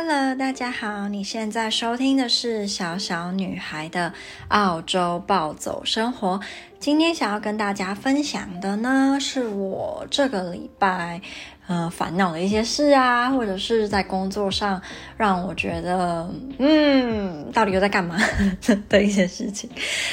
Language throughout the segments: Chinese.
Hello，大家好，你现在收听的是小小女孩的澳洲暴走生活。今天想要跟大家分享的呢，是我这个礼拜。呃，烦恼的一些事啊，或者是在工作上让我觉得，嗯，到底又在干嘛 的一些事情。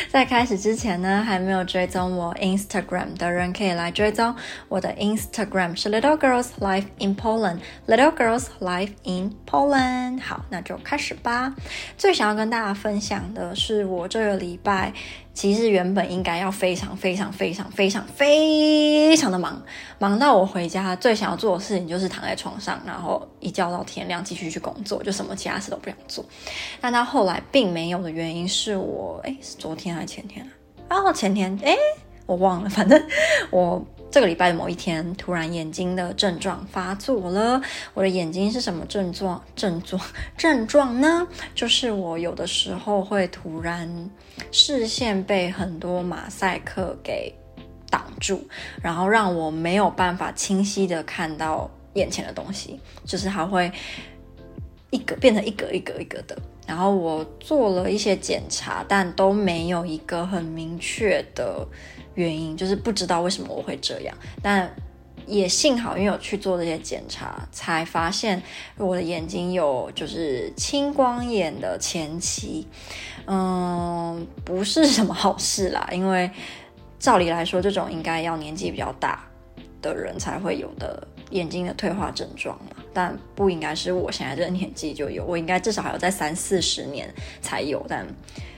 在开始之前呢，还没有追踪我 Instagram 的人可以来追踪我的 Instagram 是 Little Girls Life in Poland，Little Girls Life in Poland。好，那就开始吧。最想要跟大家分享的是，我这个礼拜。其实原本应该要非常非常非常非常非常的忙，忙到我回家最想要做的事情就是躺在床上，然后一觉到天亮继续去工作，就什么其他事都不想做。但到后来并没有的原因是我，哎，是昨天还是前天啊？然后前天，哎，我忘了，反正我。这个礼拜的某一天，突然眼睛的症状发作了。我的眼睛是什么症状？症状？症状呢？就是我有的时候会突然视线被很多马赛克给挡住，然后让我没有办法清晰的看到眼前的东西，就是还会一格变成一格一格一格的。然后我做了一些检查，但都没有一个很明确的。原因就是不知道为什么我会这样，但也幸好，因为有去做这些检查，才发现我的眼睛有就是青光眼的前期，嗯，不是什么好事啦。因为照理来说，这种应该要年纪比较大的人才会有的眼睛的退化症状嘛，但不应该是我现在这个年纪就有，我应该至少还有在三四十年才有，但。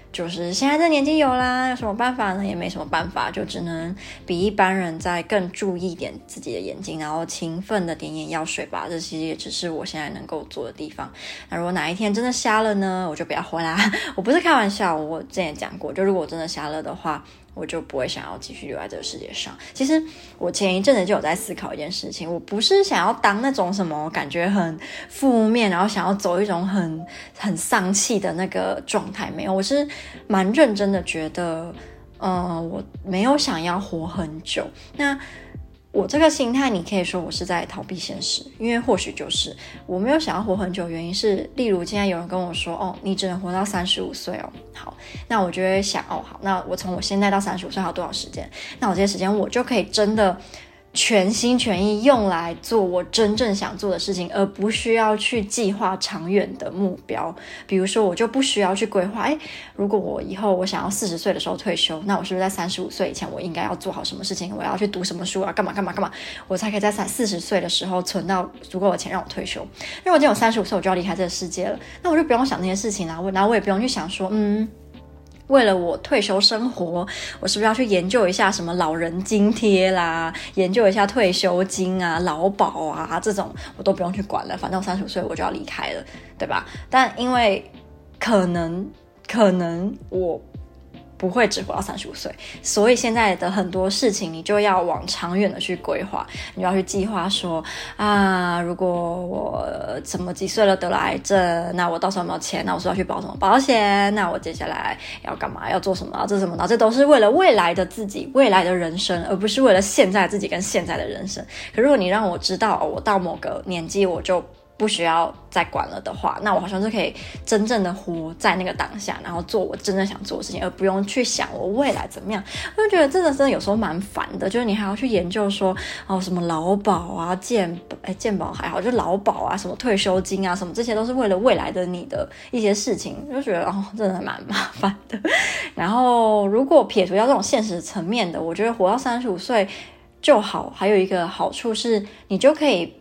就是现在这年纪有啦，有什么办法呢？也没什么办法，就只能比一般人再更注意点自己的眼睛，然后勤奋的点眼药水吧。这些也只是我现在能够做的地方。那如果哪一天真的瞎了呢？我就不要回来。我不是开玩笑，我之前讲过，就如果我真的瞎了的话。我就不会想要继续留在这个世界上。其实我前一阵子就有在思考一件事情，我不是想要当那种什么感觉很负面，然后想要走一种很很丧气的那个状态，没有，我是蛮认真的觉得，嗯、呃，我没有想要活很久。那。我这个心态，你可以说我是在逃避现实，因为或许就是我没有想要活很久，原因是，例如现在有人跟我说，哦，你只能活到三十五岁哦，好，那我就会想，哦，好，那我从我现在到三十五岁还有多少时间？那我这些时间我就可以真的。全心全意用来做我真正想做的事情，而不需要去计划长远的目标。比如说，我就不需要去规划，诶，如果我以后我想要四十岁的时候退休，那我是不是在三十五岁以前我应该要做好什么事情？我要去读什么书啊？干嘛干嘛干嘛？我才可以在三四十岁的时候存到足够的钱让我退休。因为我今天有三十五岁，我就要离开这个世界了，那我就不用想那些事情啦。我然后我也不用去想说，嗯。为了我退休生活，我是不是要去研究一下什么老人津贴啦，研究一下退休金啊、劳保啊这种，我都不用去管了。反正我三十五岁我就要离开了，对吧？但因为可能，可能我。不会只活到三十五岁，所以现在的很多事情你就要往长远的去规划，你要去计划说啊，如果我怎么几岁了得了癌症，那我到时候有没有钱？那我是要去保什么保险？那我接下来要干嘛？要做什么？这什么？这都是为了未来的自己，未来的人生，而不是为了现在自己跟现在的人生。可如果你让我知道，我到某个年纪我就。不需要再管了的话，那我好像就可以真正的活在那个当下，然后做我真正想做的事情，而不用去想我未来怎么样。我就觉得真的真的有时候蛮烦的，就是你还要去研究说哦什么劳保啊、健保，哎健保还好，就劳保啊、什么退休金啊、什么这些都是为了未来的你的一些事情，就觉得哦真的蛮麻烦的。然后如果撇除掉这种现实层面的，我觉得活到三十五岁就好。还有一个好处是，你就可以。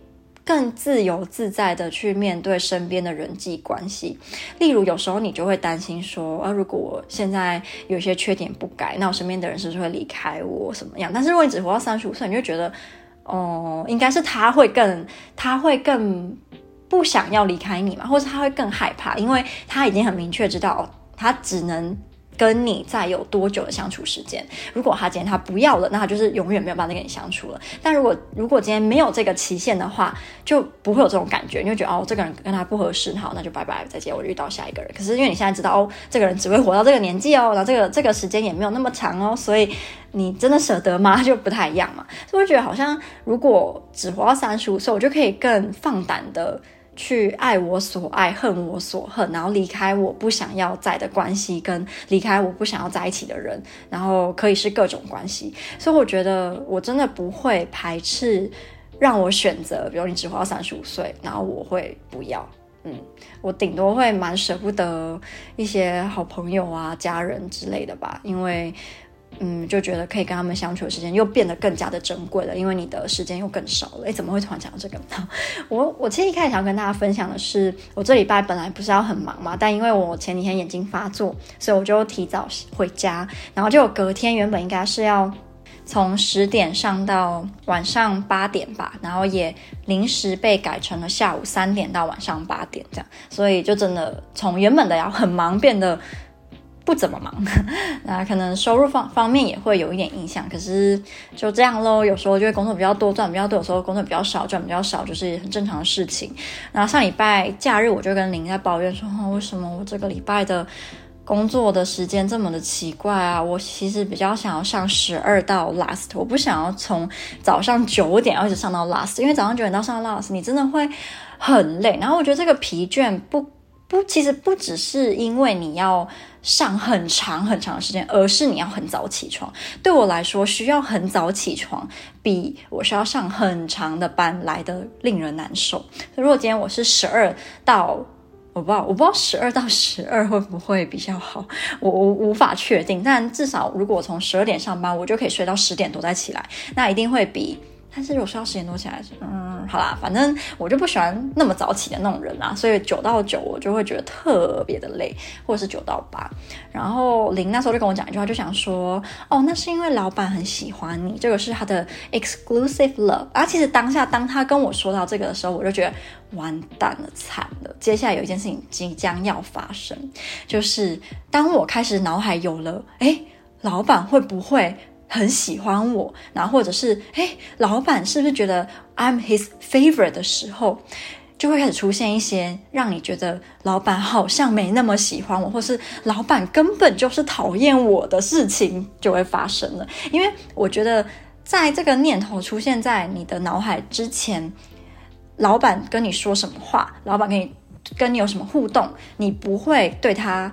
更自由自在的去面对身边的人际关系，例如有时候你就会担心说，啊，如果我现在有些缺点不改，那我身边的人是不是会离开我什么样？但是如果你只活到三十五岁，你就觉得，哦，应该是他会更，他会更不想要离开你嘛，或者他会更害怕，因为他已经很明确知道，他只能。跟你再有多久的相处时间？如果他今天他不要了，那他就是永远没有办法跟你相处了。但如果如果今天没有这个期限的话，就不会有这种感觉，你会觉得哦，这个人跟他不合适，好，那就拜拜，再见，我遇到下一个人。可是因为你现在知道哦，这个人只会活到这个年纪哦，然后这个这个时间也没有那么长哦，所以你真的舍得吗？就不太一样嘛。所以我觉得好像如果只活到三十五岁，我就可以更放胆的。去爱我所爱，恨我所恨，然后离开我不想要在的关系，跟离开我不想要在一起的人，然后可以是各种关系。所以我觉得我真的不会排斥让我选择，比如你只活到三十五岁，然后我会不要。嗯，我顶多会蛮舍不得一些好朋友啊、家人之类的吧，因为。嗯，就觉得可以跟他们相处的时间又变得更加的珍贵了，因为你的时间又更少了。诶，怎么会突然讲到这个？我我其实一开始想跟大家分享的是，我这礼拜本来不是要很忙嘛，但因为我前几天眼睛发作，所以我就提早回家，然后就隔天原本应该是要从十点上到晚上八点吧，然后也临时被改成了下午三点到晚上八点这样，所以就真的从原本的要很忙变得。不怎么忙，那可能收入方方面也会有一点影响。可是就这样喽，有时候就会工作比较多，赚比较多；有时候工作比较少，赚比较少，就是很正常的事情。然后上礼拜假日，我就跟林在抱怨说：“为什么我这个礼拜的工作的时间这么的奇怪啊？我其实比较想要上十二到 last，我不想要从早上九点要一直上到 last，因为早上九点到上到 last，你真的会很累。然后我觉得这个疲倦不不，其实不只是因为你要。”上很长很长的时间，而是你要很早起床。对我来说，需要很早起床，比我需要上很长的班来得令人难受。如果今天我是十二到，我不知道，我不知道十二到十二会不会比较好，我我无法确定。但至少如果我从十二点上班，我就可以睡到十点多再起来，那一定会比。但是如果睡到十点多起来，嗯，好啦，反正我就不喜欢那么早起的那种人啦，所以九到九我就会觉得特别的累，或者是九到八。然后林那时候就跟我讲一句话，就想说，哦，那是因为老板很喜欢你，这个是他的 exclusive love。啊，其实当下当他跟我说到这个的时候，我就觉得完蛋了，惨了，接下来有一件事情即将要发生，就是当我开始脑海有了，诶，老板会不会？很喜欢我，然后或者是诶，老板是不是觉得 I'm his favorite 的时候，就会开始出现一些让你觉得老板好像没那么喜欢我，或是老板根本就是讨厌我的事情就会发生了。因为我觉得，在这个念头出现在你的脑海之前，老板跟你说什么话，老板跟你跟你有什么互动，你不会对他。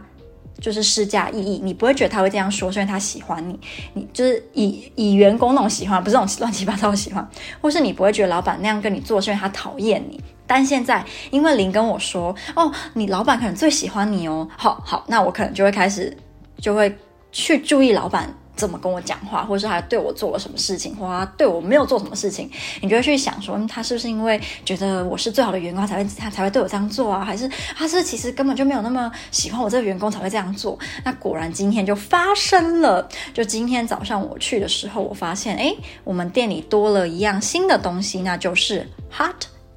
就是试驾意义，你不会觉得他会这样说，是因为他喜欢你。你就是以以员工那种喜欢，不是那种乱七八糟的喜欢，或是你不会觉得老板那样跟你做，是因为他讨厌你。但现在，因为林跟我说，哦，你老板可能最喜欢你哦，好好，那我可能就会开始就会去注意老板。怎么跟我讲话，或者是他对我做了什么事情，或他对我没有做什么事情，你就会去想说，他是不是因为觉得我是最好的员工，才会他才会对我这样做啊？还是他是其实根本就没有那么喜欢我这个员工才会这样做？那果然今天就发生了。就今天早上我去的时候，我发现，诶，我们店里多了一样新的东西，那就是 hot。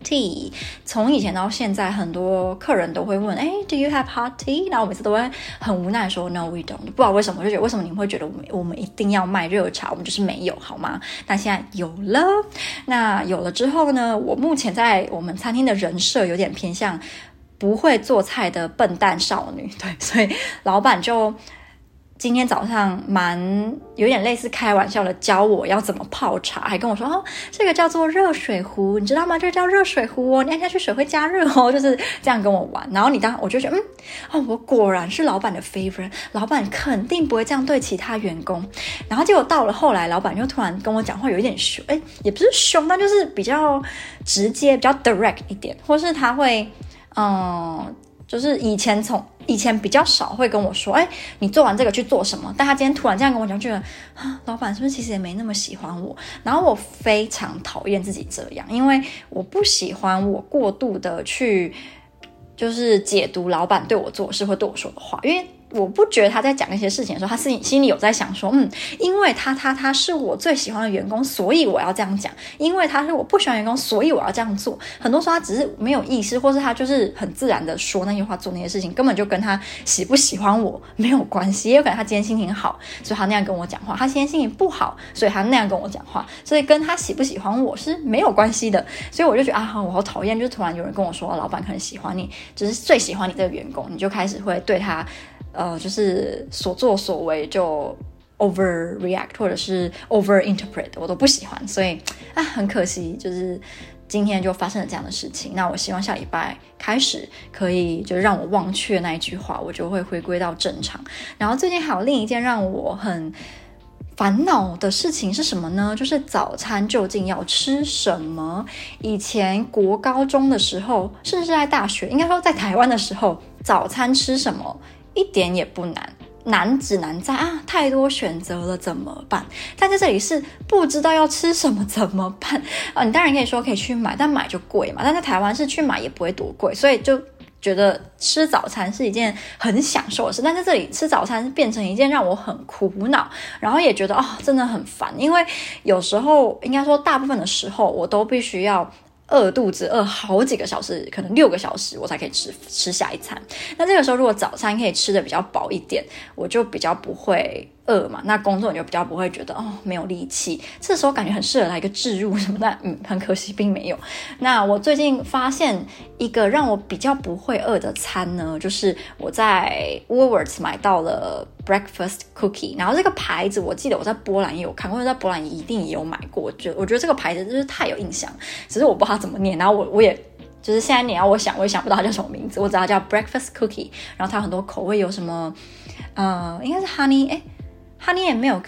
tea，从以前到现在，很多客人都会问，哎，Do you have hot tea？然后我每次都会很无奈说，No，we don't。不知道为什么，就觉得为什么你们会觉得我们我们一定要卖热茶？我们就是没有，好吗？但现在有了。那有了之后呢？我目前在我们餐厅的人设有点偏向不会做菜的笨蛋少女，对，所以老板就。今天早上蛮有点类似开玩笑的，教我要怎么泡茶，还跟我说哦，这个叫做热水壶，你知道吗？这个叫热水壶哦，你按下去水会加热哦，就是这样跟我玩。然后你当我就觉得嗯，哦，我果然是老板的 favorite，老板肯定不会这样对其他员工。然后结果到了后来，老板又突然跟我讲话，有一点凶，哎，也不是凶，但就是比较直接，比较 direct 一点，或是他会嗯。就是以前从以前比较少会跟我说，哎，你做完这个去做什么？但他今天突然这样跟我讲，觉得啊，老板是不是其实也没那么喜欢我？然后我非常讨厌自己这样，因为我不喜欢我过度的去就是解读老板对我做事或对我说的话，因为。我不觉得他在讲那些事情的时候，他心心里有在想说，嗯，因为他他他是我最喜欢的员工，所以我要这样讲；因为他是我不喜欢员工，所以我要这样做。很多时候他只是没有意识，或是他就是很自然的说那些话、做那些事情，根本就跟他喜不喜欢我没有关系。也有可能他今天心情好，所以他那样跟我讲话；他今天心情不好，所以他那样跟我讲话。所以跟他喜不喜欢我是没有关系的。所以我就觉得啊，我好讨厌，就突然有人跟我说，老板可能喜欢你，只是最喜欢你这个员工，你就开始会对他。呃，就是所作所为就 overreact 或者是 overinterpret，我都不喜欢，所以啊，很可惜，就是今天就发生了这样的事情，那我希望下礼拜开始可以就让我忘却那一句话，我就会回归到正常。然后最近还有另一件让我很烦恼的事情是什么呢？就是早餐究竟要吃什么？以前国高中的时候，甚至在大学，应该说在台湾的时候，早餐吃什么一点也不难。难只难在啊，太多选择了怎么办？但在这里是不知道要吃什么怎么办啊？你当然可以说可以去买，但买就贵嘛。但在台湾是去买也不会多贵，所以就觉得吃早餐是一件很享受的事。但在这里吃早餐变成一件让我很苦恼，然后也觉得哦，真的很烦，因为有时候应该说大部分的时候我都必须要。饿肚子饿好几个小时，可能六个小时，我才可以吃吃下一餐。那这个时候，如果早餐可以吃的比较饱一点，我就比较不会。饿嘛，那工作你就比较不会觉得哦，没有力气，这时候感觉很适合来一个置入什么的，嗯，很可惜并没有。那我最近发现一个让我比较不会饿的餐呢，就是我在 Woolworths 买到了 breakfast cookie，然后这个牌子我记得我在波兰也有看过，在波兰一定也有买过，就我觉得这个牌子就是太有印象，只是我不知道怎么念，然后我我也就是现在你要我想我也想不到它叫什么名字，我知道叫 breakfast cookie，然后它很多口味，有什么呃，应该是 honey 哎。Honey and milk，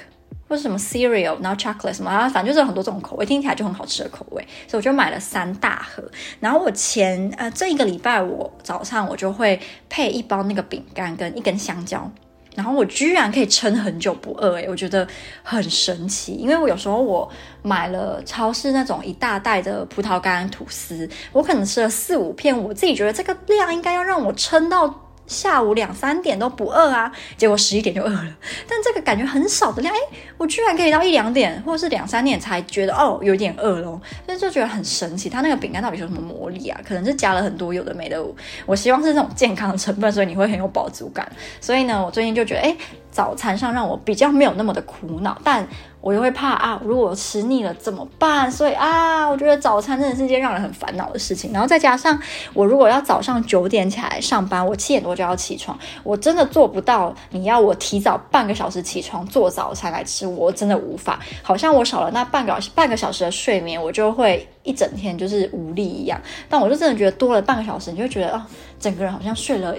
或者什么 cereal，然后 chocolate 什么，然后反正就是很多这种口味，听起来就很好吃的口味，所以我就买了三大盒。然后我前呃这一个礼拜，我早上我就会配一包那个饼干跟一根香蕉，然后我居然可以撑很久不饿，诶，我觉得很神奇。因为我有时候我买了超市那种一大袋的葡萄干吐司，我可能吃了四五片，我自己觉得这个量应该要让我撑到。下午两三点都不饿啊，结果十一点就饿了。但这个感觉很少的量，诶，我居然可以到一两点或者是两三点才觉得哦，有点饿咯。所以就觉得很神奇。它那个饼干到底有什么魔力啊？可能是加了很多有的没的。我希望是这种健康的成分，所以你会很有饱足感。所以呢，我最近就觉得，哎，早餐上让我比较没有那么的苦恼，但。我又会怕啊，如果我吃腻了怎么办？所以啊，我觉得早餐真的是一件让人很烦恼的事情。然后再加上我如果要早上九点起来上班，我七点多就要起床，我真的做不到。你要我提早半个小时起床做早餐来吃，我真的无法。好像我少了那半个半个小时的睡眠，我就会一整天就是无力一样。但我就真的觉得多了半个小时，你就觉得啊，整个人好像睡了。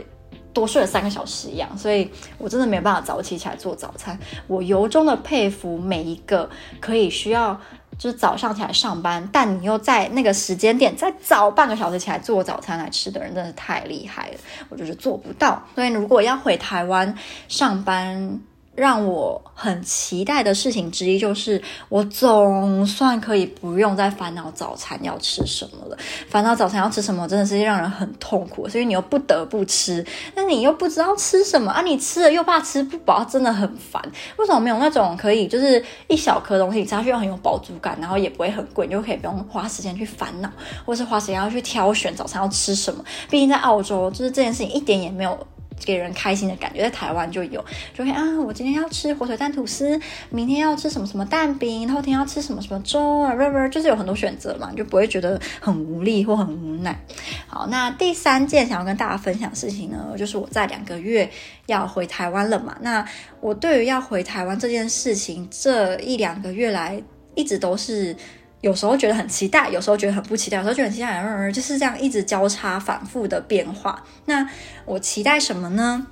多睡了三个小时一样，所以我真的没有办法早起起来做早餐。我由衷的佩服每一个可以需要就是早上起来上班，但你又在那个时间点再早半个小时起来做早餐来吃的人，真的太厉害了。我就是做不到。所以如果要回台湾上班，让我很期待的事情之一就是，我总算可以不用再烦恼早餐要吃什么了。烦恼早餐要吃什么，真的是让人很痛苦。所以你又不得不吃，但你又不知道吃什么啊！你吃了又怕吃不饱，真的很烦。为什么没有那种可以就是一小颗东西吃下去又很有饱足感，然后也不会很贵，你就可以不用花时间去烦恼，或是花时间要去挑选早餐要吃什么？毕竟在澳洲，就是这件事情一点也没有。给人开心的感觉，在台湾就有，就会啊，我今天要吃火腿蛋吐司，明天要吃什么什么蛋饼，后天要吃什么什么粥啊，不不，就是有很多选择嘛，就不会觉得很无力或很无奈。好，那第三件想要跟大家分享事情呢，就是我在两个月要回台湾了嘛。那我对于要回台湾这件事情，这一两个月来一直都是。有时候觉得很期待，有时候觉得很不期待，有时候觉得很期待，嗯，就是这样一直交叉反复的变化。那我期待什么呢？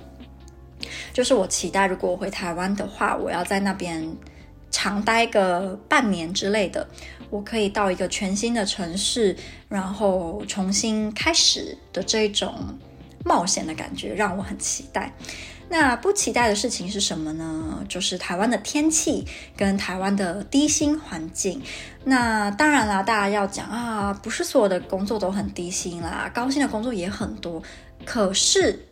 就是我期待，如果我回台湾的话，我要在那边长待个半年之类的，我可以到一个全新的城市，然后重新开始的这种冒险的感觉，让我很期待。那不期待的事情是什么呢？就是台湾的天气跟台湾的低薪环境。那当然啦，大家要讲啊，不是所有的工作都很低薪啦，高薪的工作也很多。可是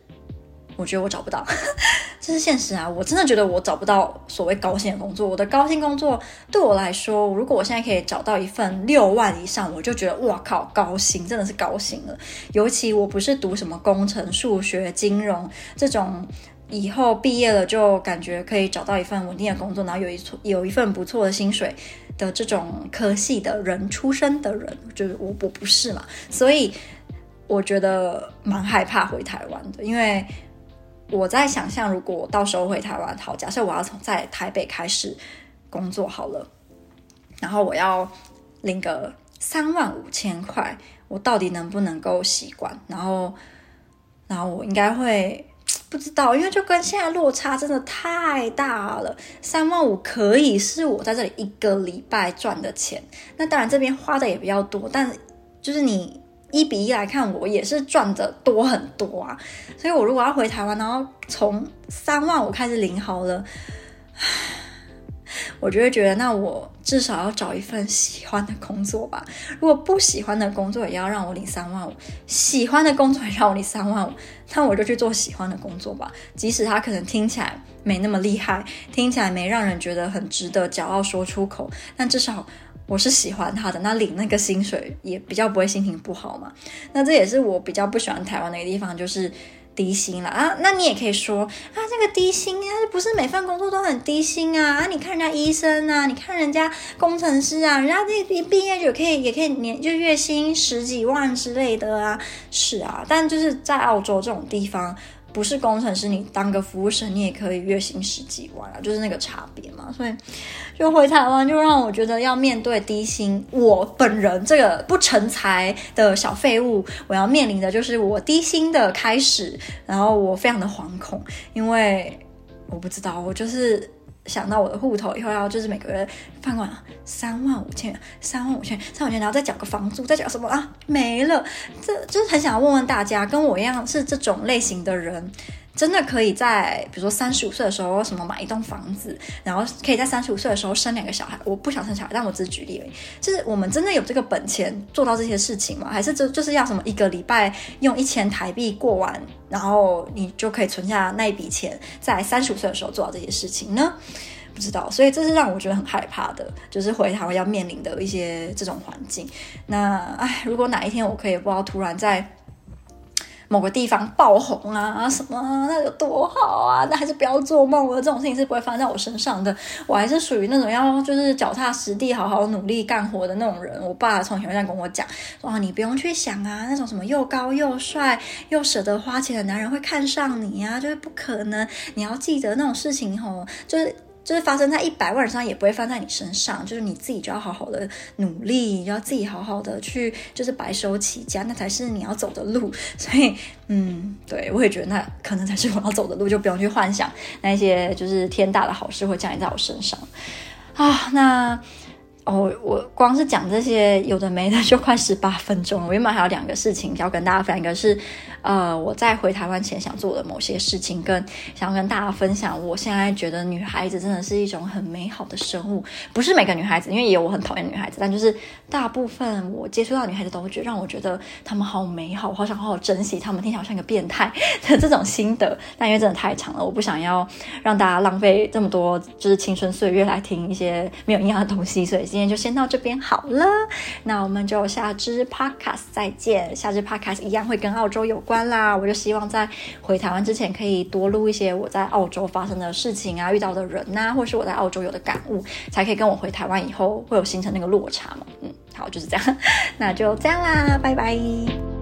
我觉得我找不到，这是现实啊！我真的觉得我找不到所谓高薪的工作。我的高薪工作对我来说，如果我现在可以找到一份六万以上，我就觉得哇靠，高薪真的是高薪了。尤其我不是读什么工程、数学、金融这种。以后毕业了就感觉可以找到一份稳定的工作，然后有一有一份不错的薪水的这种科系的人出身的人，就是我我不是嘛，所以我觉得蛮害怕回台湾的，因为我在想象，如果到时候回台湾，好，假设我要从在台北开始工作好了，然后我要领个三万五千块，我到底能不能够习惯？然后，然后我应该会不知道，因为就跟现在落差真的太大了。三万五可以是我在这里一个礼拜赚的钱，那当然这边花的也比较多，但就是你一比一来看，我也是赚的多很多啊。所以我如果要回台湾，然后从三万五开始领好了。我就会觉得，那我至少要找一份喜欢的工作吧。如果不喜欢的工作也要让我领三万五，喜欢的工作也让我领三万五，那我就去做喜欢的工作吧。即使它可能听起来没那么厉害，听起来没让人觉得很值得骄傲说出口，但至少我是喜欢它的。那领那个薪水也比较不会心情不好嘛。那这也是我比较不喜欢台湾的一个地方，就是。低薪了啊，那你也可以说啊，这个低薪啊，不是每份工作都很低薪啊？啊，你看人家医生啊，你看人家工程师啊，人家这一毕业就可以，也可以年就月薪十几万之类的啊，是啊，但就是在澳洲这种地方。不是工程师，你当个服务生，你也可以月薪十几万啊，就是那个差别嘛。所以就回台湾，就让我觉得要面对低薪。我本人这个不成才的小废物，我要面临的就是我低薪的开始，然后我非常的惶恐，因为我不知道，我就是。想到我的户头以后要就是每个月放款三万五千元，三万五千元，三万五千元，然后再缴个房租，再缴什么啊？没了，这就是很想要问问大家，跟我一样是这种类型的人。真的可以在比如说三十五岁的时候，什么买一栋房子，然后可以在三十五岁的时候生两个小孩。我不想生小孩，但我只是举例而已。就是我们真的有这个本钱做到这些事情吗？还是就就是要什么一个礼拜用一千台币过完，然后你就可以存下那一笔钱，在三十五岁的时候做到这些事情呢？不知道，所以这是让我觉得很害怕的，就是回台湾要面临的一些这种环境。那唉，如果哪一天我可以不知道突然在。某个地方爆红啊，什么，那有多好啊？那还是不要做梦了，这种事情是不会发生在我身上的。我还是属于那种要就是脚踏实地、好好努力干活的那种人。我爸从小这样跟我讲，说啊，你不用去想啊，那种什么又高又帅又舍得花钱的男人会看上你啊，就是不可能。你要记得那种事情吼，就是。就是发生在一百万人上，也不会发生在你身上。就是你自己就要好好的努力，就要自己好好的去，就是白手起家，那才是你要走的路。所以，嗯，对，我也觉得那可能才是我要走的路，就不用去幻想那些就是天大的好事会降临在我身上啊。那。哦，我光是讲这些有的没的就快十八分钟了。我原本还有两个事情要跟大家分享，一个是，呃，我在回台湾前想做的某些事情，跟想要跟大家分享。我现在觉得女孩子真的是一种很美好的生物，不是每个女孩子，因为也有我很讨厌女孩子，但就是大部分我接触到女孩子都会觉得让我觉得她们好美好，我好想好好珍惜她们，听起来好像一个变态的这种心得。但因为真的太长了，我不想要让大家浪费这么多就是青春岁月来听一些没有营养的东西，所以。今天就先到这边好了，那我们就下支 podcast 再见。下支 podcast 一样会跟澳洲有关啦。我就希望在回台湾之前，可以多录一些我在澳洲发生的事情啊，遇到的人呐、啊，或是我在澳洲有的感悟，才可以跟我回台湾以后会有形成那个落差嘛。嗯，好，就是这样，那就这样啦，拜拜。